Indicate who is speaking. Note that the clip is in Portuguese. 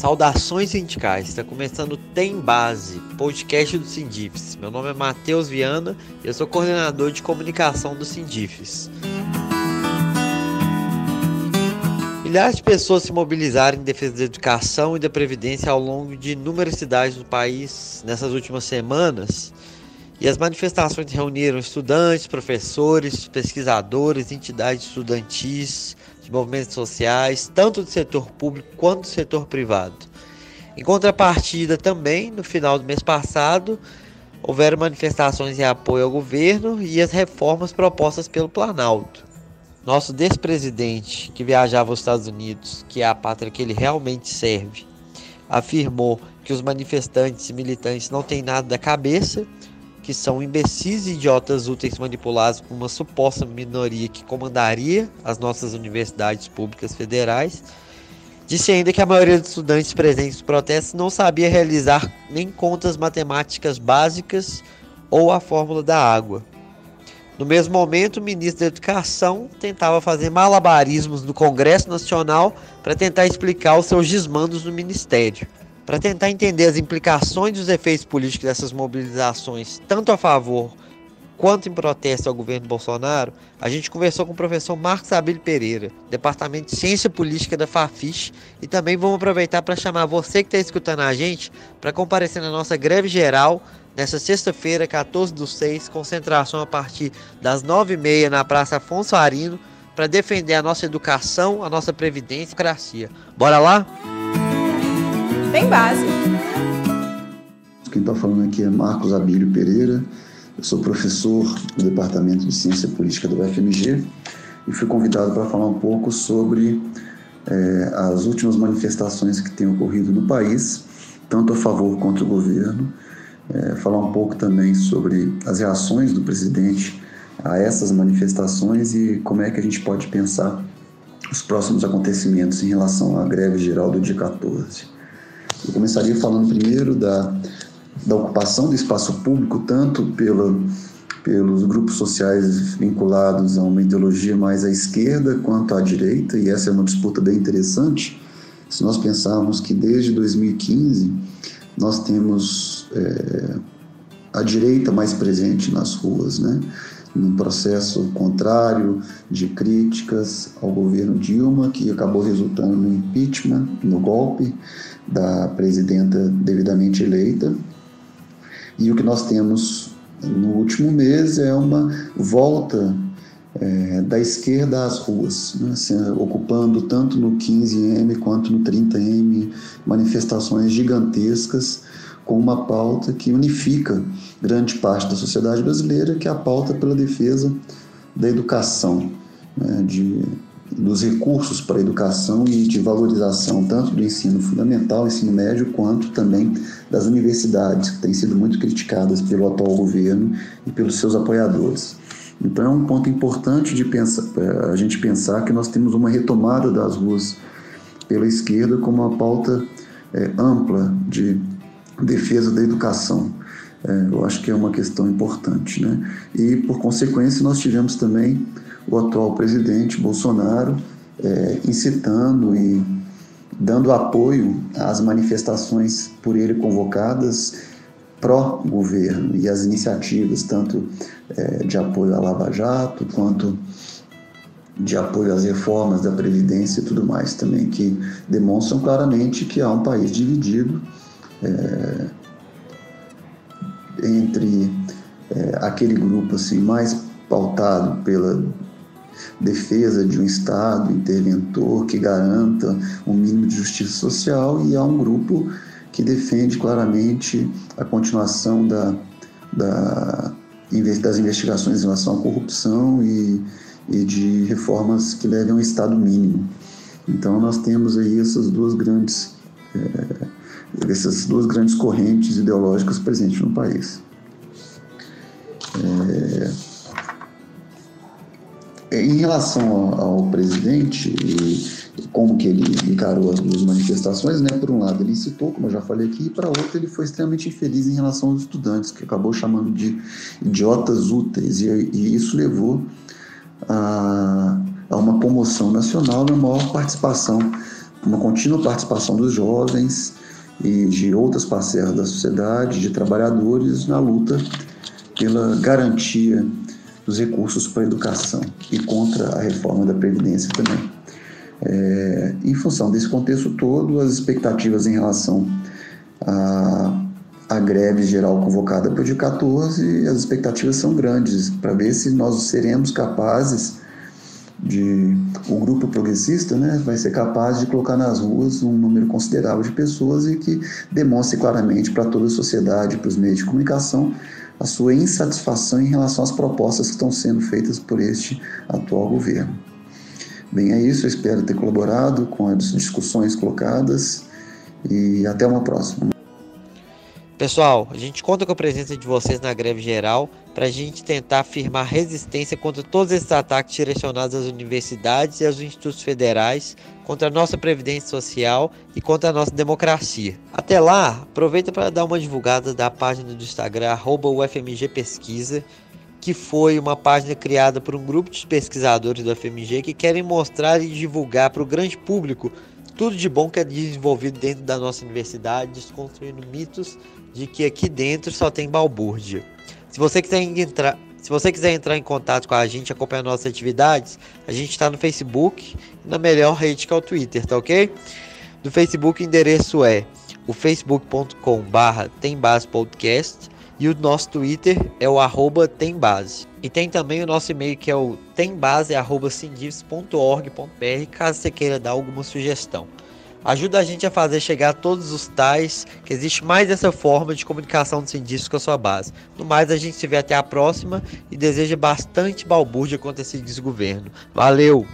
Speaker 1: Saudações sindicais, está começando Tem Base, podcast do Sindifes. Meu nome é Matheus Viana e eu sou coordenador de comunicação do Sindifes. Milhares de pessoas se mobilizaram em defesa da educação e da previdência ao longo de inúmeras cidades do país nessas últimas semanas. E as manifestações reuniram estudantes, professores, pesquisadores, entidades estudantis, de movimentos sociais, tanto do setor público quanto do setor privado. Em contrapartida, também, no final do mês passado, houveram manifestações em apoio ao governo e as reformas propostas pelo Planalto. Nosso despresidente, que viajava aos Estados Unidos, que é a pátria que ele realmente serve, afirmou que os manifestantes e militantes não têm nada da cabeça que são imbecis e idiotas úteis manipulados por uma suposta minoria que comandaria as nossas universidades públicas federais. Disse ainda que a maioria dos estudantes presentes nos protestos não sabia realizar nem contas matemáticas básicas ou a fórmula da água. No mesmo momento, o ministro da Educação tentava fazer malabarismos no Congresso Nacional para tentar explicar os seus desmandos no ministério. Para tentar entender as implicações e os efeitos políticos dessas mobilizações, tanto a favor quanto em protesto ao governo Bolsonaro, a gente conversou com o professor Marcos Abílio Pereira, Departamento de Ciência Política da Fafiche, e também vamos aproveitar para chamar você que está escutando a gente para comparecer na nossa greve geral nessa sexta-feira, 14 do 6, concentração a partir das 9h30 na Praça Afonso Arino, para defender a nossa educação, a nossa previdência e democracia. Bora lá?
Speaker 2: Tem base.
Speaker 3: Quem está falando aqui é Marcos Abílio Pereira. Eu sou professor do Departamento de Ciência Política do UFMG e fui convidado para falar um pouco sobre é, as últimas manifestações que têm ocorrido no país, tanto a favor quanto o governo. É, falar um pouco também sobre as reações do presidente a essas manifestações e como é que a gente pode pensar os próximos acontecimentos em relação à greve geral do dia 14. Eu começaria falando primeiro da, da ocupação do espaço público, tanto pela, pelos grupos sociais vinculados a uma ideologia mais à esquerda quanto à direita, e essa é uma disputa bem interessante. Se nós pensarmos que desde 2015 nós temos é, a direita mais presente nas ruas, né? Num processo contrário de críticas ao governo Dilma, que acabou resultando no impeachment, no golpe da presidenta devidamente eleita. E o que nós temos no último mês é uma volta é, da esquerda às ruas, né, ocupando tanto no 15M quanto no 30M manifestações gigantescas com uma pauta que unifica grande parte da sociedade brasileira, que é a pauta pela defesa da educação, né, de, dos recursos para a educação e de valorização tanto do ensino fundamental, ensino médio, quanto também das universidades, que têm sido muito criticadas pelo atual governo e pelos seus apoiadores. Então é um ponto importante de pensar, a gente pensar que nós temos uma retomada das ruas pela esquerda como uma pauta é, ampla de defesa da educação. É, eu acho que é uma questão importante. Né? E, por consequência, nós tivemos também o atual presidente Bolsonaro é, incitando e dando apoio às manifestações por ele convocadas pró-governo e as iniciativas, tanto é, de apoio à Lava Jato, quanto de apoio às reformas da Previdência e tudo mais também, que demonstram claramente que há um país dividido é, entre é, aquele grupo assim mais pautado pela defesa de um Estado interventor que garanta um mínimo de justiça social e há um grupo que defende claramente a continuação da, da, das investigações em relação à corrupção e, e de reformas que levem a um Estado mínimo. Então nós temos aí essas duas grandes é, dessas duas grandes correntes ideológicas presentes no país. É... Em relação ao, ao presidente e como que ele encarou as duas manifestações, né? Por um lado ele incitou, como eu já falei aqui, e para outro ele foi extremamente infeliz em relação aos estudantes, que acabou chamando de idiotas úteis, e, e isso levou a, a uma comoção nacional na maior participação uma contínua participação dos jovens e de outras parcelas da sociedade, de trabalhadores, na luta pela garantia dos recursos para a educação e contra a reforma da Previdência também. É, em função desse contexto todo, as expectativas em relação à, à greve geral convocada para o dia 14, as expectativas são grandes para ver se nós seremos capazes de o grupo progressista né, vai ser capaz de colocar nas ruas um número considerável de pessoas e que demonstre claramente para toda a sociedade, para os meios de comunicação, a sua insatisfação em relação às propostas que estão sendo feitas por este atual governo. Bem, é isso. Eu espero ter colaborado com as discussões colocadas e até uma próxima.
Speaker 1: Pessoal, a gente conta com a presença de vocês na greve geral para a gente tentar firmar resistência contra todos esses ataques direcionados às universidades e aos institutos federais, contra a nossa previdência social e contra a nossa democracia. Até lá, aproveita para dar uma divulgada da página do Instagram @ufmgpesquisa, que foi uma página criada por um grupo de pesquisadores do FMG que querem mostrar e divulgar para o grande público tudo de bom que é desenvolvido dentro da nossa universidade, desconstruindo mitos de que aqui dentro só tem balbúrdia. Se você quiser entrar, se você quiser entrar em contato com a gente, acompanhar nossas atividades, a gente está no Facebook e na melhor rede que é o Twitter, tá ok? No Facebook o endereço é o facebook.com barra podcast e o nosso Twitter é o arroba tembase. E tem também o nosso e-mail que é o tembase.org.br caso você queira dar alguma sugestão. Ajuda a gente a fazer chegar todos os tais, que existe mais essa forma de comunicação dos cientistas com a sua base. No mais, a gente se vê até a próxima e deseja bastante balbúrdia contra esse desgoverno. Valeu!